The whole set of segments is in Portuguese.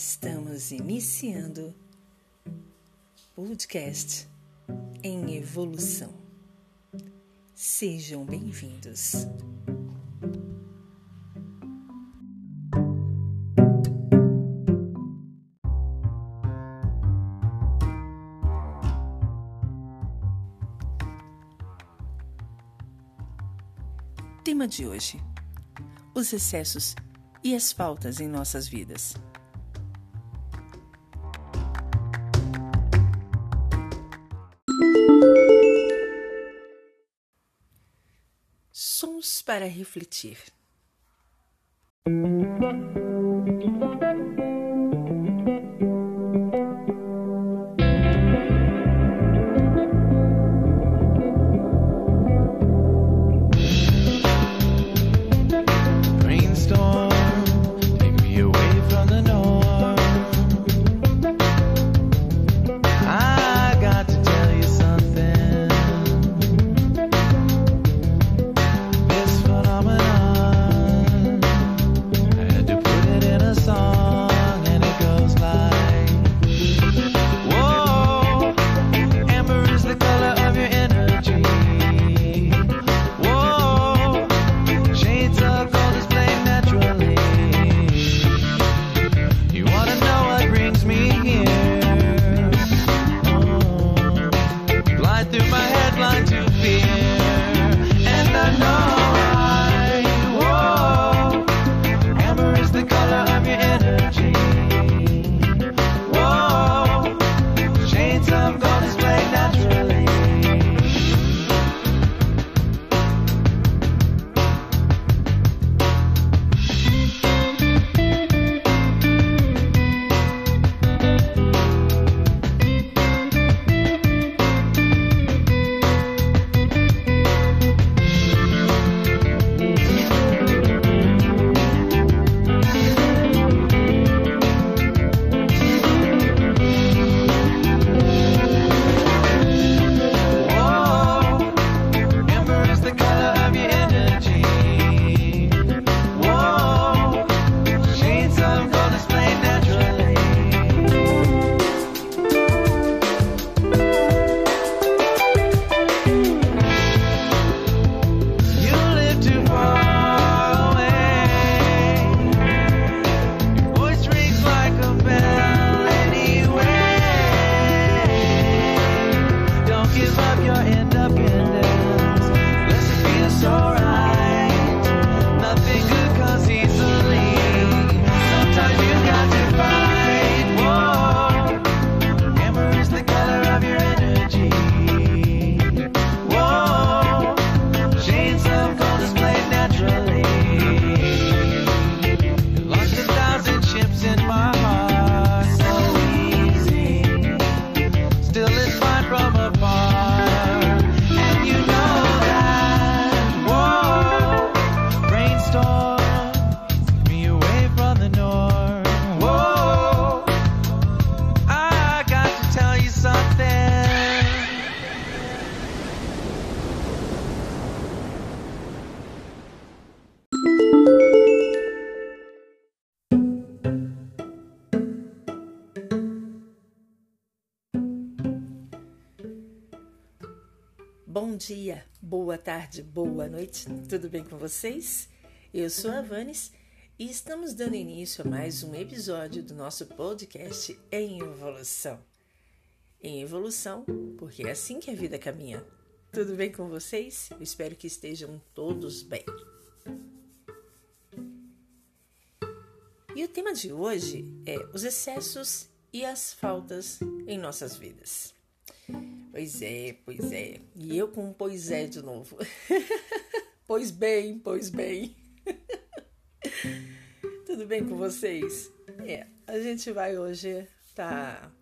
Estamos iniciando podcast em evolução. Sejam bem-vindos. Tema de hoje: os excessos e as faltas em nossas vidas. Para refletir. Dia, boa tarde, boa noite, tudo bem com vocês? Eu sou a Vanes e estamos dando início a mais um episódio do nosso podcast Em Evolução. Em evolução, porque é assim que a vida caminha. Tudo bem com vocês? Eu espero que estejam todos bem. E o tema de hoje é os excessos e as faltas em nossas vidas. Pois é, pois é. E eu com um pois é de novo. pois bem, pois bem. Tudo bem com vocês? É, a gente vai hoje tá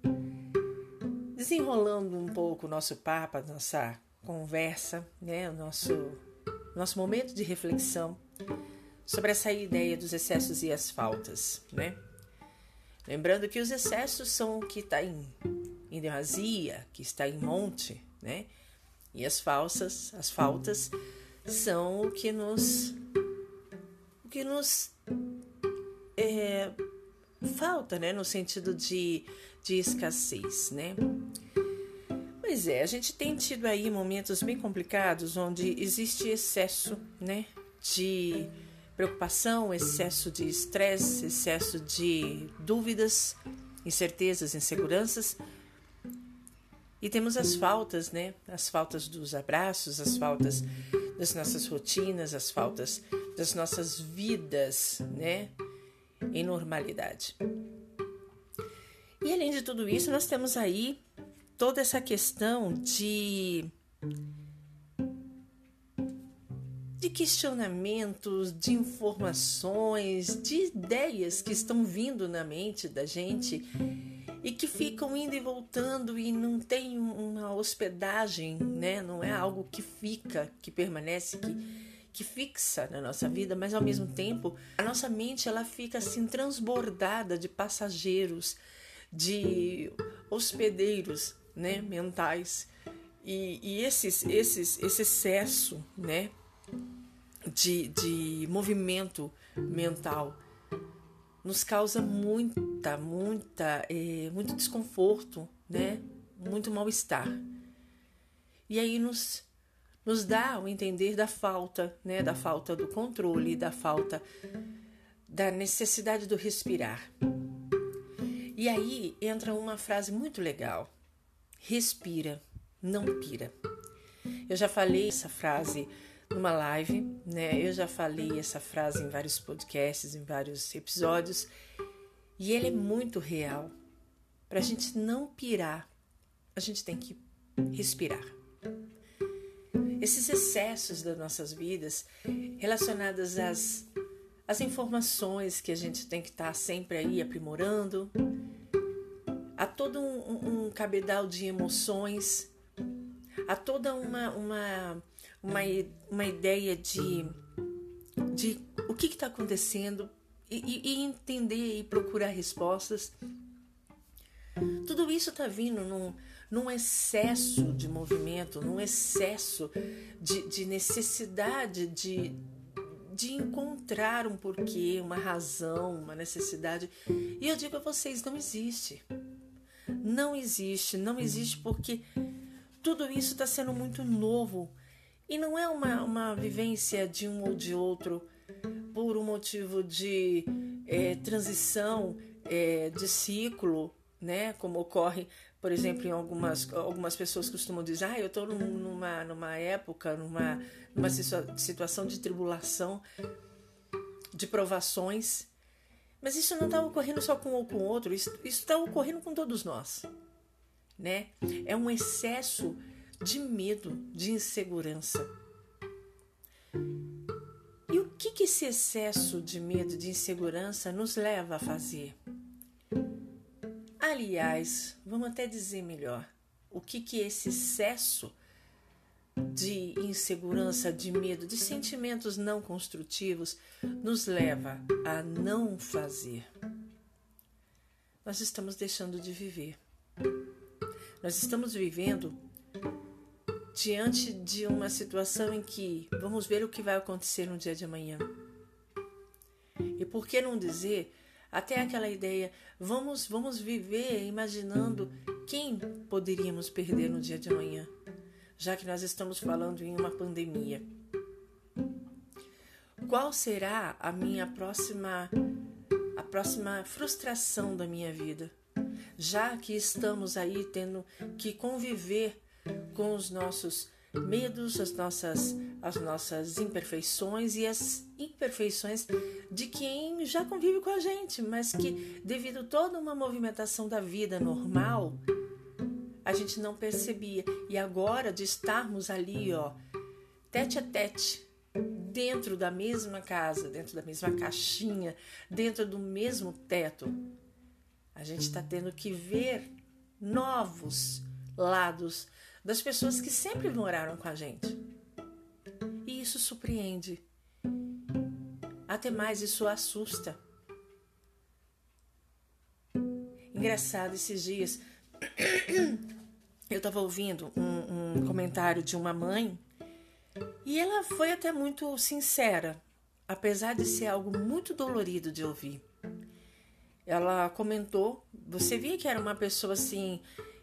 desenrolando um pouco o nosso papo, a nossa conversa, né? O nosso, nosso momento de reflexão sobre essa ideia dos excessos e as faltas, né? Lembrando que os excessos são o que está em, demasia, que está em monte, né? E as falsas, as faltas são o que nos o que nos é, falta, né? No sentido de, de escassez, né? Pois é, a gente tem tido aí momentos bem complicados onde existe excesso, né? De preocupação, excesso de estresse, excesso de dúvidas, incertezas, inseguranças. E temos as faltas, né? As faltas dos abraços, as faltas das nossas rotinas, as faltas das nossas vidas, né? Em normalidade. E além de tudo isso, nós temos aí toda essa questão de de questionamentos, de informações, de ideias que estão vindo na mente da gente e que ficam indo e voltando e não tem uma hospedagem, né? Não é algo que fica, que permanece, que que fixa na nossa vida, mas ao mesmo tempo a nossa mente ela fica assim transbordada de passageiros, de hospedeiros, né, mentais. E, e esses, esses, esse excesso, né, de, de movimento mental nos causa muita, muita, é, muito desconforto, né? Muito mal-estar. E aí nos, nos dá o entender da falta, né? Da falta do controle, da falta da necessidade do respirar. E aí entra uma frase muito legal: respira, não pira. Eu já falei essa frase numa live, né? Eu já falei essa frase em vários podcasts, em vários episódios, e ele é muito real. Para a gente não pirar, a gente tem que respirar. Esses excessos das nossas vidas, relacionados às, às informações que a gente tem que estar tá sempre aí aprimorando, a todo um, um, um cabedal de emoções, a toda uma, uma uma, uma ideia de, de o que está acontecendo e, e, entender e procurar respostas. Tudo isso está vindo num, num excesso de movimento, num excesso de, de necessidade de, de encontrar um porquê, uma razão, uma necessidade. E eu digo a vocês: não existe. Não existe, não existe porque tudo isso está sendo muito novo e não é uma, uma vivência de um ou de outro por um motivo de é, transição é, de ciclo, né? Como ocorre, por exemplo, em algumas, algumas pessoas costumam dizer, ah, eu estou numa, numa época, numa, numa situação de tribulação, de provações. Mas isso não está ocorrendo só com um ou com outro, isso está ocorrendo com todos nós. Né? É um excesso de medo, de insegurança. E o que, que esse excesso de medo, de insegurança nos leva a fazer? Aliás, vamos até dizer melhor, o que, que esse excesso de insegurança, de medo, de sentimentos não construtivos nos leva a não fazer? Nós estamos deixando de viver. Nós estamos vivendo diante de uma situação em que vamos ver o que vai acontecer no dia de amanhã. E por que não dizer até aquela ideia, vamos vamos viver imaginando quem poderíamos perder no dia de amanhã, já que nós estamos falando em uma pandemia. Qual será a minha próxima a próxima frustração da minha vida? Já que estamos aí tendo que conviver com os nossos medos, as nossas, as nossas imperfeições e as imperfeições de quem já convive com a gente, mas que, devido a toda uma movimentação da vida normal, a gente não percebia. E agora, de estarmos ali, ó, tete a tete, dentro da mesma casa, dentro da mesma caixinha, dentro do mesmo teto, a gente está tendo que ver novos lados das pessoas que sempre moraram com a gente. E isso surpreende. Até mais, isso assusta. Engraçado, esses dias eu estava ouvindo um, um comentário de uma mãe e ela foi até muito sincera, apesar de ser algo muito dolorido de ouvir. ela comentou, você via que era uma pessoa assim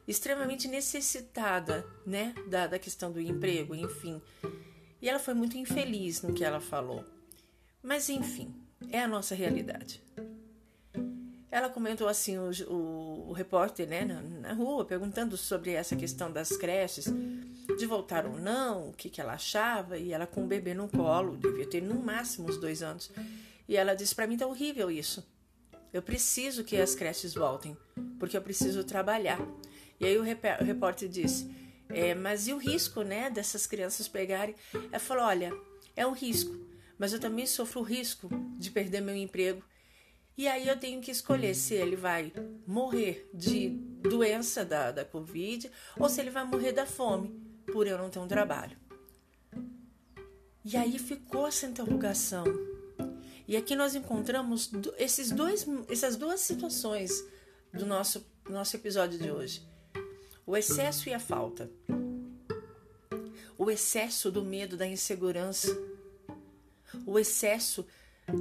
extremamente necessitada, né, da, da questão do emprego, enfim. E ela foi muito infeliz no que ela falou. Mas enfim, é a nossa realidade. Ela comentou assim, o, o, o repórter né, na, na, rua, perguntando sobre essa questão das creches, de voltar ou não, o que, que ela achava, e ela com o bebê no colo, devia ter no máximo uns dois anos. E ela disse: para mim tá horrível isso. Eu preciso que as creches voltem, porque eu preciso trabalhar. E aí o, o repórter disse: é, mas e o risco, né, dessas crianças pegarem? Ela falou: olha, é um risco, mas eu também sofro o risco de perder meu emprego. E aí eu tenho que escolher se ele vai morrer de doença da, da Covid ou se ele vai morrer da fome por eu não ter um trabalho. E aí ficou essa interrogação. E aqui nós encontramos esses dois, essas duas situações do nosso, nosso episódio de hoje: o excesso e a falta. O excesso do medo, da insegurança. O excesso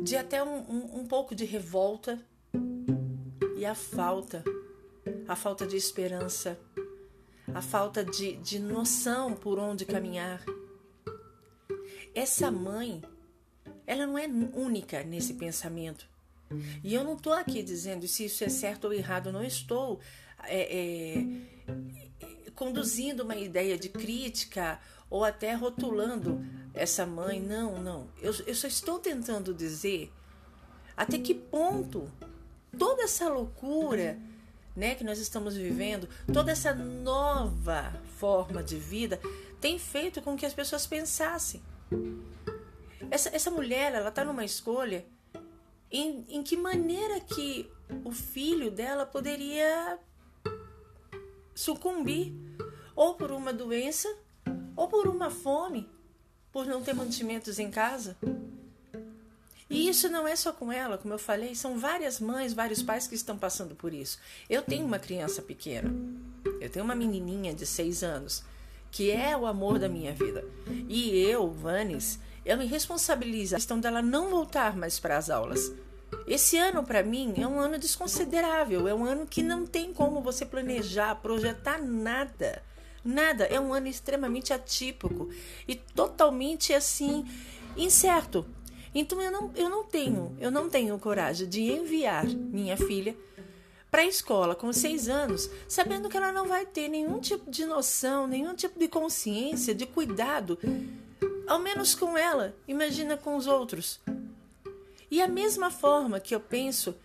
de até um, um, um pouco de revolta. E a falta. A falta de esperança. A falta de, de noção por onde caminhar. Essa mãe ela não é única nesse pensamento. E eu não estou aqui dizendo se isso é certo ou errado, não estou é, é, conduzindo uma ideia de crítica ou até rotulando essa mãe. Não, não. Eu, eu só estou tentando dizer até que ponto toda essa loucura né, que nós estamos vivendo, toda essa nova forma de vida tem feito com que as pessoas pensassem. Essa, essa mulher, ela tá numa escolha em, em que maneira que o filho dela poderia sucumbir ou por uma doença ou por uma fome, por não ter mantimentos em casa. E isso não é só com ela, como eu falei, são várias mães, vários pais que estão passando por isso. Eu tenho uma criança pequena, eu tenho uma menininha de seis anos, que é o amor da minha vida. E eu, Vanes, eu me responsabilizo a questão dela não voltar mais para as aulas. Esse ano, para mim, é um ano desconsiderável. É um ano que não tem como você planejar, projetar nada. Nada. É um ano extremamente atípico e totalmente assim incerto. Então eu não, eu não tenho, eu não tenho coragem de enviar minha filha para a escola com seis anos, sabendo que ela não vai ter nenhum tipo de noção, nenhum tipo de consciência, de cuidado ao menos com ela, imagina com os outros. E a mesma forma que eu penso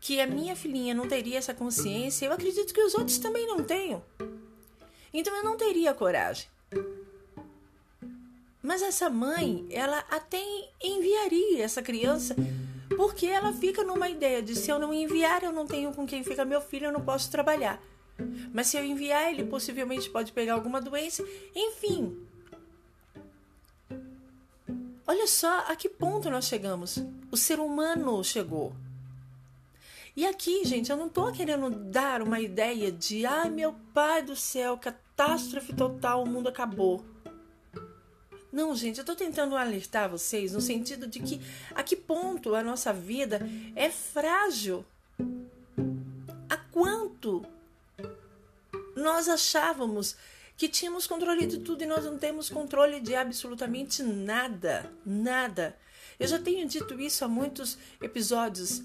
que a minha filhinha não teria essa consciência, eu acredito que os outros também não tenham. Então eu não teria coragem. Mas essa mãe, ela até enviaria essa criança, porque ela fica numa ideia de se eu não enviar, eu não tenho com quem fica meu filho, eu não posso trabalhar. Mas se eu enviar, ele possivelmente pode pegar alguma doença. Enfim, Olha só a que ponto nós chegamos. O ser humano chegou. E aqui, gente, eu não estou querendo dar uma ideia de, ai meu pai do céu, catástrofe total, o mundo acabou. Não, gente, eu estou tentando alertar vocês no sentido de que a que ponto a nossa vida é frágil. A quanto nós achávamos que tínhamos controle de tudo e nós não temos controle de absolutamente nada, nada. Eu já tenho dito isso há muitos episódios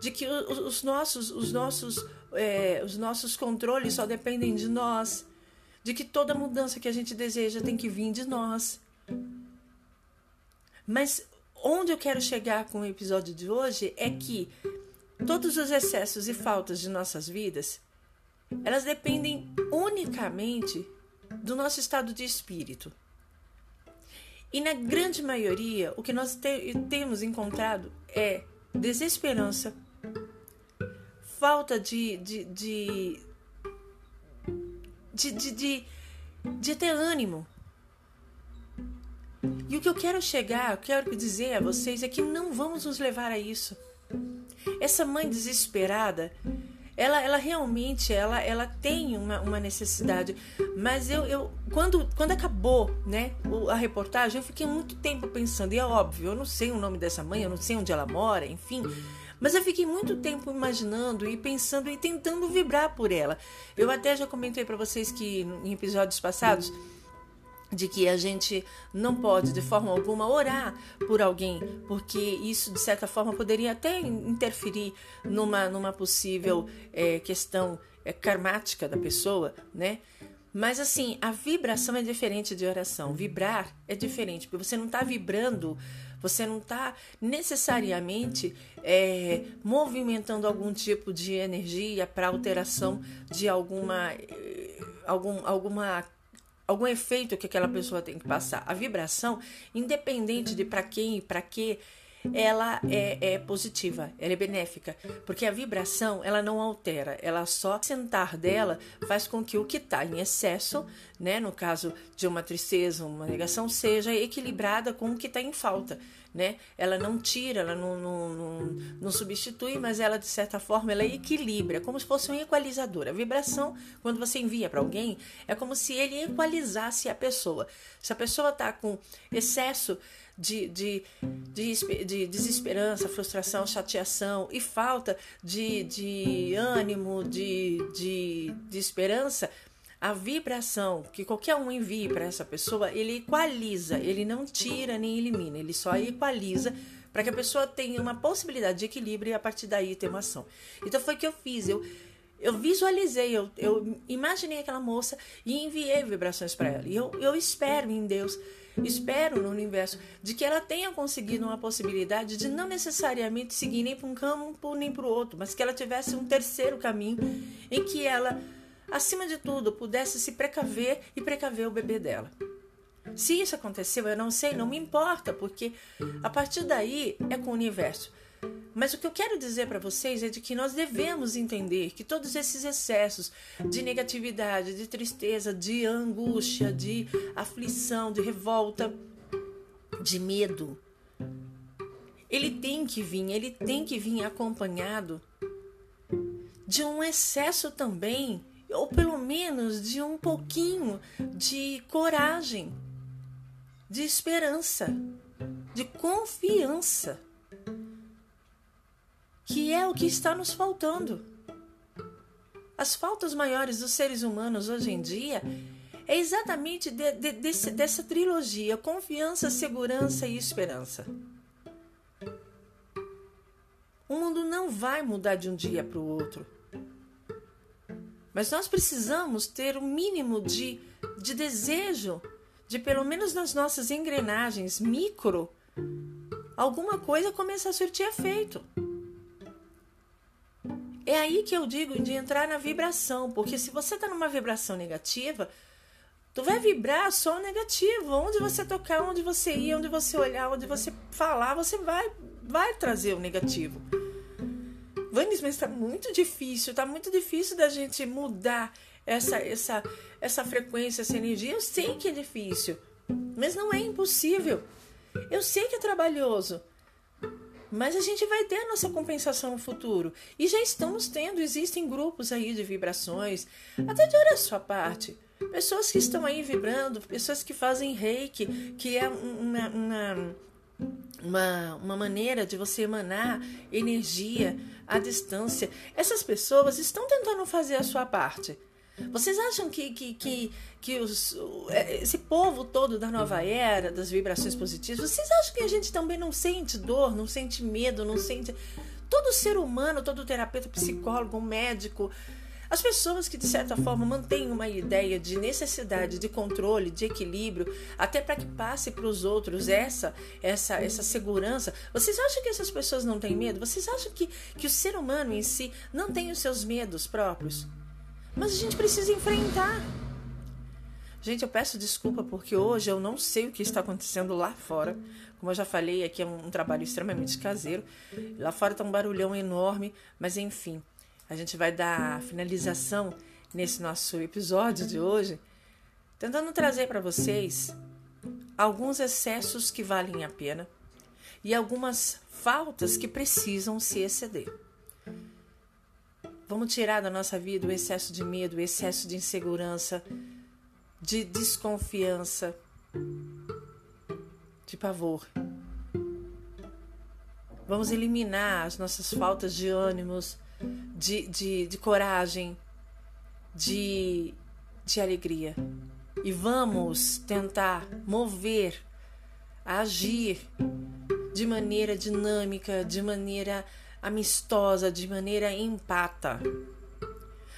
de que os nossos, os nossos, é, os nossos controles só dependem de nós, de que toda mudança que a gente deseja tem que vir de nós. Mas onde eu quero chegar com o episódio de hoje é que todos os excessos e faltas de nossas vidas elas dependem unicamente do nosso estado de espírito. E na grande maioria, o que nós te temos encontrado é desesperança, falta de, de, de, de, de, de, de ter ânimo. E o que eu quero chegar, eu quero dizer a vocês é que não vamos nos levar a isso. Essa mãe desesperada, ela, ela realmente ela, ela tem uma, uma necessidade. Mas eu, eu quando, quando acabou né, a reportagem, eu fiquei muito tempo pensando, e é óbvio, eu não sei o nome dessa mãe, eu não sei onde ela mora, enfim. Mas eu fiquei muito tempo imaginando e pensando e tentando vibrar por ela. Eu até já comentei para vocês que em episódios passados de que a gente não pode de forma alguma orar por alguém, porque isso de certa forma poderia até interferir numa, numa possível é, questão é, karmática da pessoa, né? Mas assim, a vibração é diferente de oração. Vibrar é diferente, porque você não está vibrando, você não está necessariamente é, movimentando algum tipo de energia para alteração de alguma, é, algum, alguma algum efeito que aquela pessoa tem que passar. A vibração, independente de para quem e para que, ela é, é, positiva, ela é benéfica, porque a vibração ela não altera, ela só sentar dela faz com que o que está em excesso, né, no caso de uma tristeza, uma negação, seja equilibrada com o que está em falta né? Ela não tira, ela não, não, não, não, substitui, mas ela, de certa forma, ela equilibra, como se fosse um equalizador. A vibração, quando você envia para alguém, é como se ele equalizasse a pessoa. Se a pessoa está com excesso de, de, de, de, desesperança, frustração, chateação e falta de, de ânimo, de, de, de esperança, a vibração que qualquer um envie para essa pessoa, ele equaliza, ele não tira nem elimina, ele só equaliza para que a pessoa tenha uma possibilidade de equilíbrio e a partir daí ter uma ação. Então foi o que eu fiz, eu eu visualizei, eu, eu imaginei aquela moça e enviei vibrações para ela. E eu, eu espero em Deus, espero no universo, de que ela tenha conseguido uma possibilidade de não necessariamente seguir nem para um campo nem para o outro, mas que ela tivesse um terceiro caminho em que ela acima de tudo, pudesse se precaver e precaver o bebê dela. Se isso aconteceu, eu não sei, não me importa, porque a partir daí é com o universo. Mas o que eu quero dizer para vocês é de que nós devemos entender que todos esses excessos de negatividade, de tristeza, de angústia, de aflição, de revolta, de medo, ele tem que vir, ele tem que vir acompanhado de um excesso também ou pelo menos de um pouquinho de coragem, de esperança, de confiança, que é o que está nos faltando. As faltas maiores dos seres humanos hoje em dia é exatamente de, de, desse, dessa trilogia: confiança, segurança e esperança. O mundo não vai mudar de um dia para o outro. Mas nós precisamos ter um mínimo de, de desejo, de pelo menos nas nossas engrenagens micro, alguma coisa começar a surtir efeito. É aí que eu digo de entrar na vibração, porque se você está numa vibração negativa, tu vai vibrar só negativo. Onde você tocar, onde você ir, onde você olhar, onde você falar, você vai, vai trazer o negativo. Vanis, mas está muito difícil, está muito difícil da gente mudar essa, essa, essa frequência, essa energia. Eu sei que é difícil, mas não é impossível. Eu sei que é trabalhoso, mas a gente vai ter a nossa compensação no futuro. E já estamos tendo, existem grupos aí de vibrações, até de olha a sua parte. Pessoas que estão aí vibrando, pessoas que fazem reiki, que é uma, uma, uma, uma maneira de você emanar energia à distância. Essas pessoas estão tentando fazer a sua parte. Vocês acham que, que, que, que os, é, esse povo todo da nova era, das vibrações positivas, vocês acham que a gente também não sente dor, não sente medo, não sente. Todo ser humano, todo terapeuta, psicólogo, médico, as pessoas que, de certa forma, mantêm uma ideia de necessidade de controle, de equilíbrio, até para que passe para os outros essa, essa, essa segurança. Vocês acham que essas pessoas não têm medo? Vocês acham que, que o ser humano em si não tem os seus medos próprios? Mas a gente precisa enfrentar. Gente, eu peço desculpa porque hoje eu não sei o que está acontecendo lá fora. Como eu já falei, aqui é um, trabalho extremamente caseiro. Lá fora está um barulhão enorme, mas enfim a gente vai dar finalização nesse nosso episódio de hoje, tentando trazer para vocês alguns excessos que valem a pena e algumas faltas que precisam se exceder. Vamos tirar da nossa vida o excesso de medo, o excesso de insegurança, de desconfiança, de pavor. Vamos eliminar as nossas faltas de ânimos, de, de, de coragem, de, de alegria. E vamos tentar mover, agir de maneira dinâmica, de maneira amistosa, de maneira empata.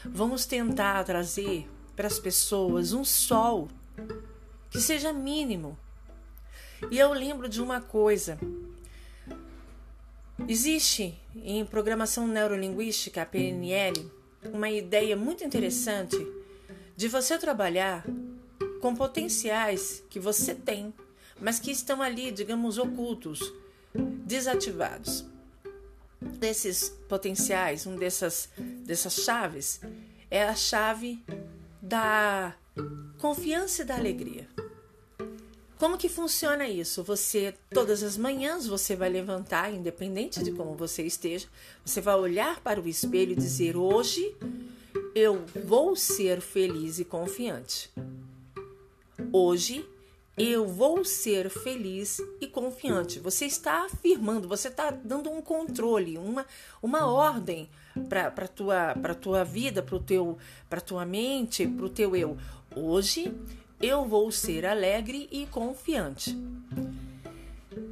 Vamos tentar trazer para as pessoas um sol que seja mínimo. E eu lembro de uma coisa. Existe em programação neurolinguística, a PNL, uma ideia muito interessante de você trabalhar com potenciais que você tem, mas que estão ali, digamos, ocultos, desativados desses potenciais, um dessas, dessas chaves, é a chave da confiança e da alegria. Como que funciona isso? Você todas as manhãs você vai levantar, independente de como você esteja, você vai olhar para o espelho e dizer: "Hoje eu vou ser feliz e confiante. Hoje eu vou ser feliz e confiante. Você está afirmando, você está dando um controle, uma, uma ordem para a tua, tua vida, para tua mente, para o teu eu. Hoje eu vou ser alegre e confiante.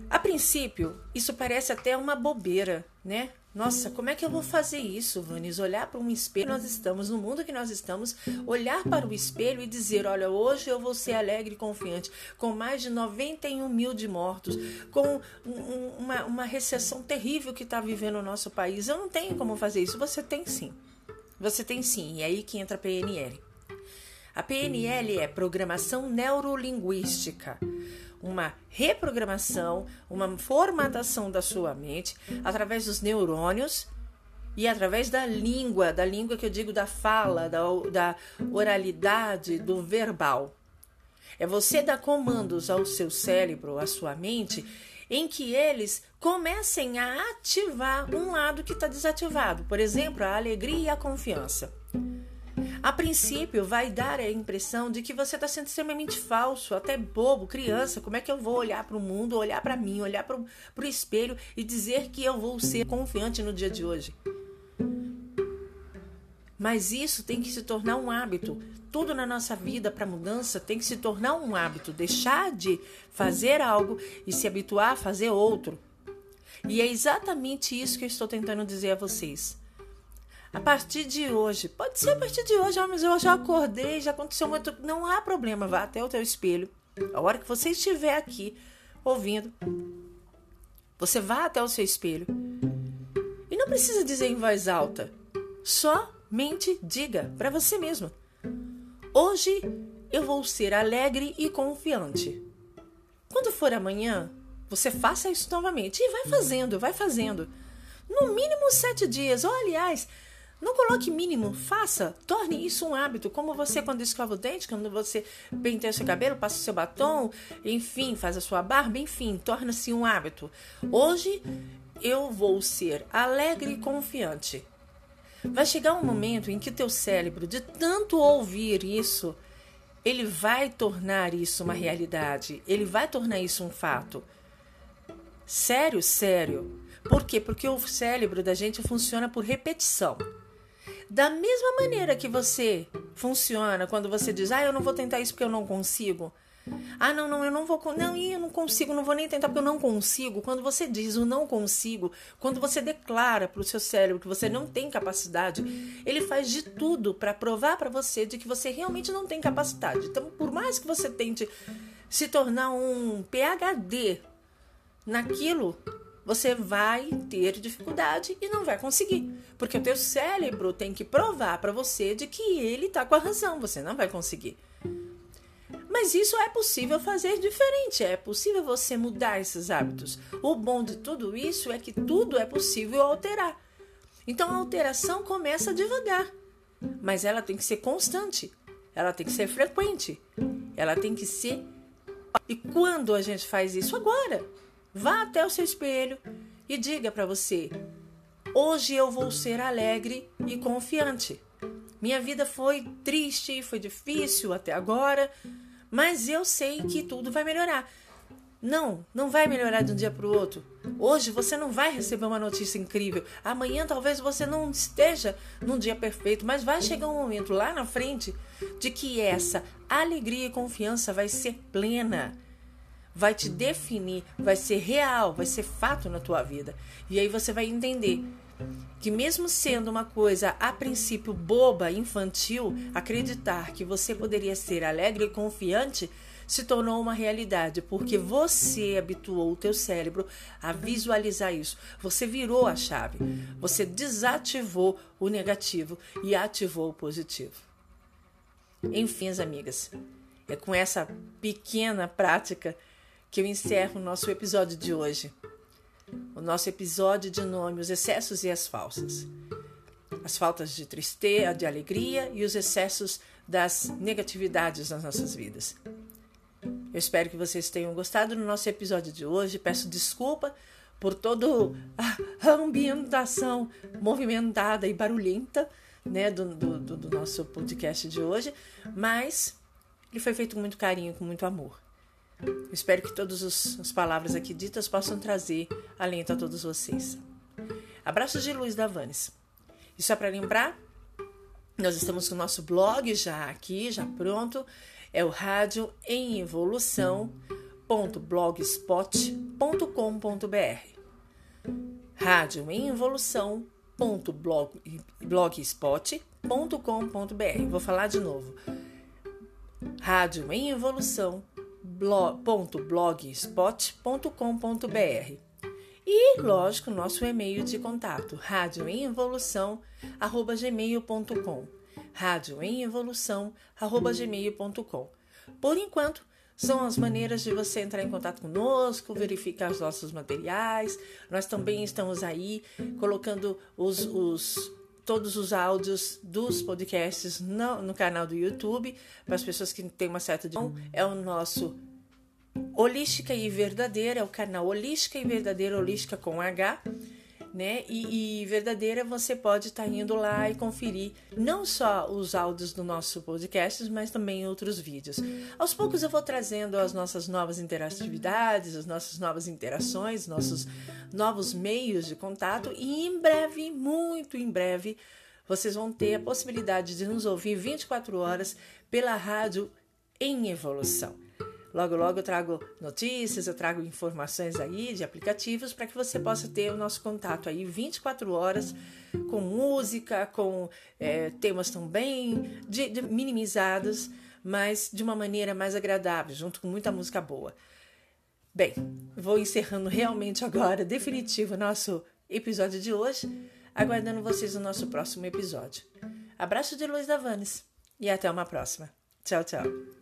A princípio, isso parece até uma bobeira, né? Nossa, como é que eu vou fazer isso, Vanis? Olhar para um espelho, nós estamos no mundo que nós estamos, olhar para o espelho e dizer: Olha, hoje eu vou ser alegre e confiante, com mais de 91 mil de mortos, com um, uma, uma recessão terrível que está vivendo o nosso país. Eu não tenho como fazer isso. Você tem sim. Você tem sim. E é aí que entra a PNL. A PNL é Programação Neurolinguística uma reprogramação, uma formatação da sua mente através dos neurônios e através da língua, da língua que eu digo da fala, da, da oralidade, do verbal. É você dar comandos ao seu cérebro, à sua mente, em que eles comecem a ativar um lado que está desativado. Por exemplo, a alegria e a confiança. A princípio, vai dar a impressão de que você está sendo extremamente falso, até bobo, criança. Como é que eu vou olhar para o mundo, olhar para mim, olhar para o espelho e dizer que eu vou ser confiante no dia de hoje? Mas isso tem que se tornar um hábito. Tudo na nossa vida para mudança tem que se tornar um hábito. Deixar de fazer algo e se habituar a fazer outro. E é exatamente isso que eu estou tentando dizer a vocês a partir de hoje. Pode ser a partir de hoje, mas eu já acordei, já aconteceu muito. Não há problema, vá até o teu espelho. A hora que você estiver aqui ouvindo, você vá até o seu espelho. E não precisa dizer em voz alta. Somente diga para você mesmo. Hoje eu vou ser alegre e confiante. Quando for amanhã, você faça isso novamente. E vai fazendo, vai fazendo. No mínimo sete dias. Ou, aliás, não coloque mínimo, faça, torne isso um hábito, como você quando escova o dente, quando você penteia seu cabelo, passa o seu batom, enfim, faz a sua barba, enfim, torna-se um hábito. Hoje eu vou ser alegre e confiante. Vai chegar um momento em que o teu cérebro, de tanto ouvir isso, ele vai tornar isso uma realidade, ele vai tornar isso um fato. Sério, sério. Por quê? Porque o cérebro da gente funciona por repetição. Da mesma maneira que você funciona quando você diz, ah, eu não vou tentar isso porque eu não consigo. Ah, não, não, eu não vou. Não, eu não consigo, não vou nem tentar porque eu não consigo. Quando você diz o não consigo, quando você declara para o seu cérebro que você não tem capacidade, ele faz de tudo para provar para você de que você realmente não tem capacidade. Então, por mais que você tente se tornar um PhD naquilo, você vai ter dificuldade e não vai conseguir, porque o teu cérebro tem que provar para você de que ele está com a razão, você não vai conseguir. Mas isso é possível fazer diferente, é possível você mudar esses hábitos. O bom de tudo isso é que tudo é possível alterar. Então a alteração começa devagar, mas ela tem que ser constante, ela tem que ser frequente, ela tem que ser. E quando a gente faz isso agora? Vá até o seu espelho e diga para você: Hoje eu vou ser alegre e confiante. Minha vida foi triste, foi difícil até agora, mas eu sei que tudo vai melhorar. Não, não vai melhorar de um dia para o outro. Hoje você não vai receber uma notícia incrível. Amanhã talvez você não esteja num dia perfeito, mas vai chegar um momento lá na frente de que essa alegria e confiança vai ser plena. Vai te definir, vai ser real, vai ser fato na tua vida. E aí você vai entender que mesmo sendo uma coisa a princípio boba, infantil, acreditar que você poderia ser alegre e confiante se tornou uma realidade, porque você habituou o teu cérebro a visualizar isso. Você virou a chave. Você desativou o negativo e ativou o positivo. Enfim, as amigas, é com essa pequena prática que eu encerro o nosso episódio de hoje. O nosso episódio de nome Os Excessos e as Falsas. As faltas de tristeza, de alegria e os excessos das negatividades nas nossas vidas. Eu espero que vocês tenham gostado do nosso episódio de hoje. Peço desculpa por toda a ambientação movimentada e barulhenta né, do, do, do nosso podcast de hoje, mas ele foi feito com muito carinho, com muito amor. Espero que todas as palavras aqui ditas possam trazer alento a todos vocês. Abraços de luz da Vanes. E só para lembrar, nós estamos com o nosso blog já aqui, já pronto é o rádio em evolução.blogspot.com.br. Rádio em evolução.blogspot.com.br. Vou falar de novo. Rádio em evolução.blogspot.com.br. E, lógico, nosso e-mail de contato, radioemevolução@gmail.com radioemevolução@gmail.com. Por enquanto, são as maneiras de você entrar em contato conosco, verificar os nossos materiais. Nós também estamos aí colocando os, os todos os áudios dos podcasts no, no canal do YouTube para as pessoas que têm uma certa é o nosso Holística e Verdadeira, é o canal Holística e Verdadeira, Holística com H né? E, e verdadeira você pode estar tá indo lá e conferir não só os áudios do nosso podcast, mas também outros vídeos. Aos poucos eu vou trazendo as nossas novas interatividades, as nossas novas interações, nossos novos meios de contato e em breve, muito em breve, vocês vão ter a possibilidade de nos ouvir 24 horas pela rádio em evolução. Logo, logo eu trago notícias, eu trago informações aí de aplicativos para que você possa ter o nosso contato aí 24 horas com música, com é, temas também de, de minimizados, mas de uma maneira mais agradável, junto com muita música boa. Bem, vou encerrando realmente agora, definitivo, nosso episódio de hoje, aguardando vocês no nosso próximo episódio. Abraço de Luiz Davanes e até uma próxima. Tchau, tchau.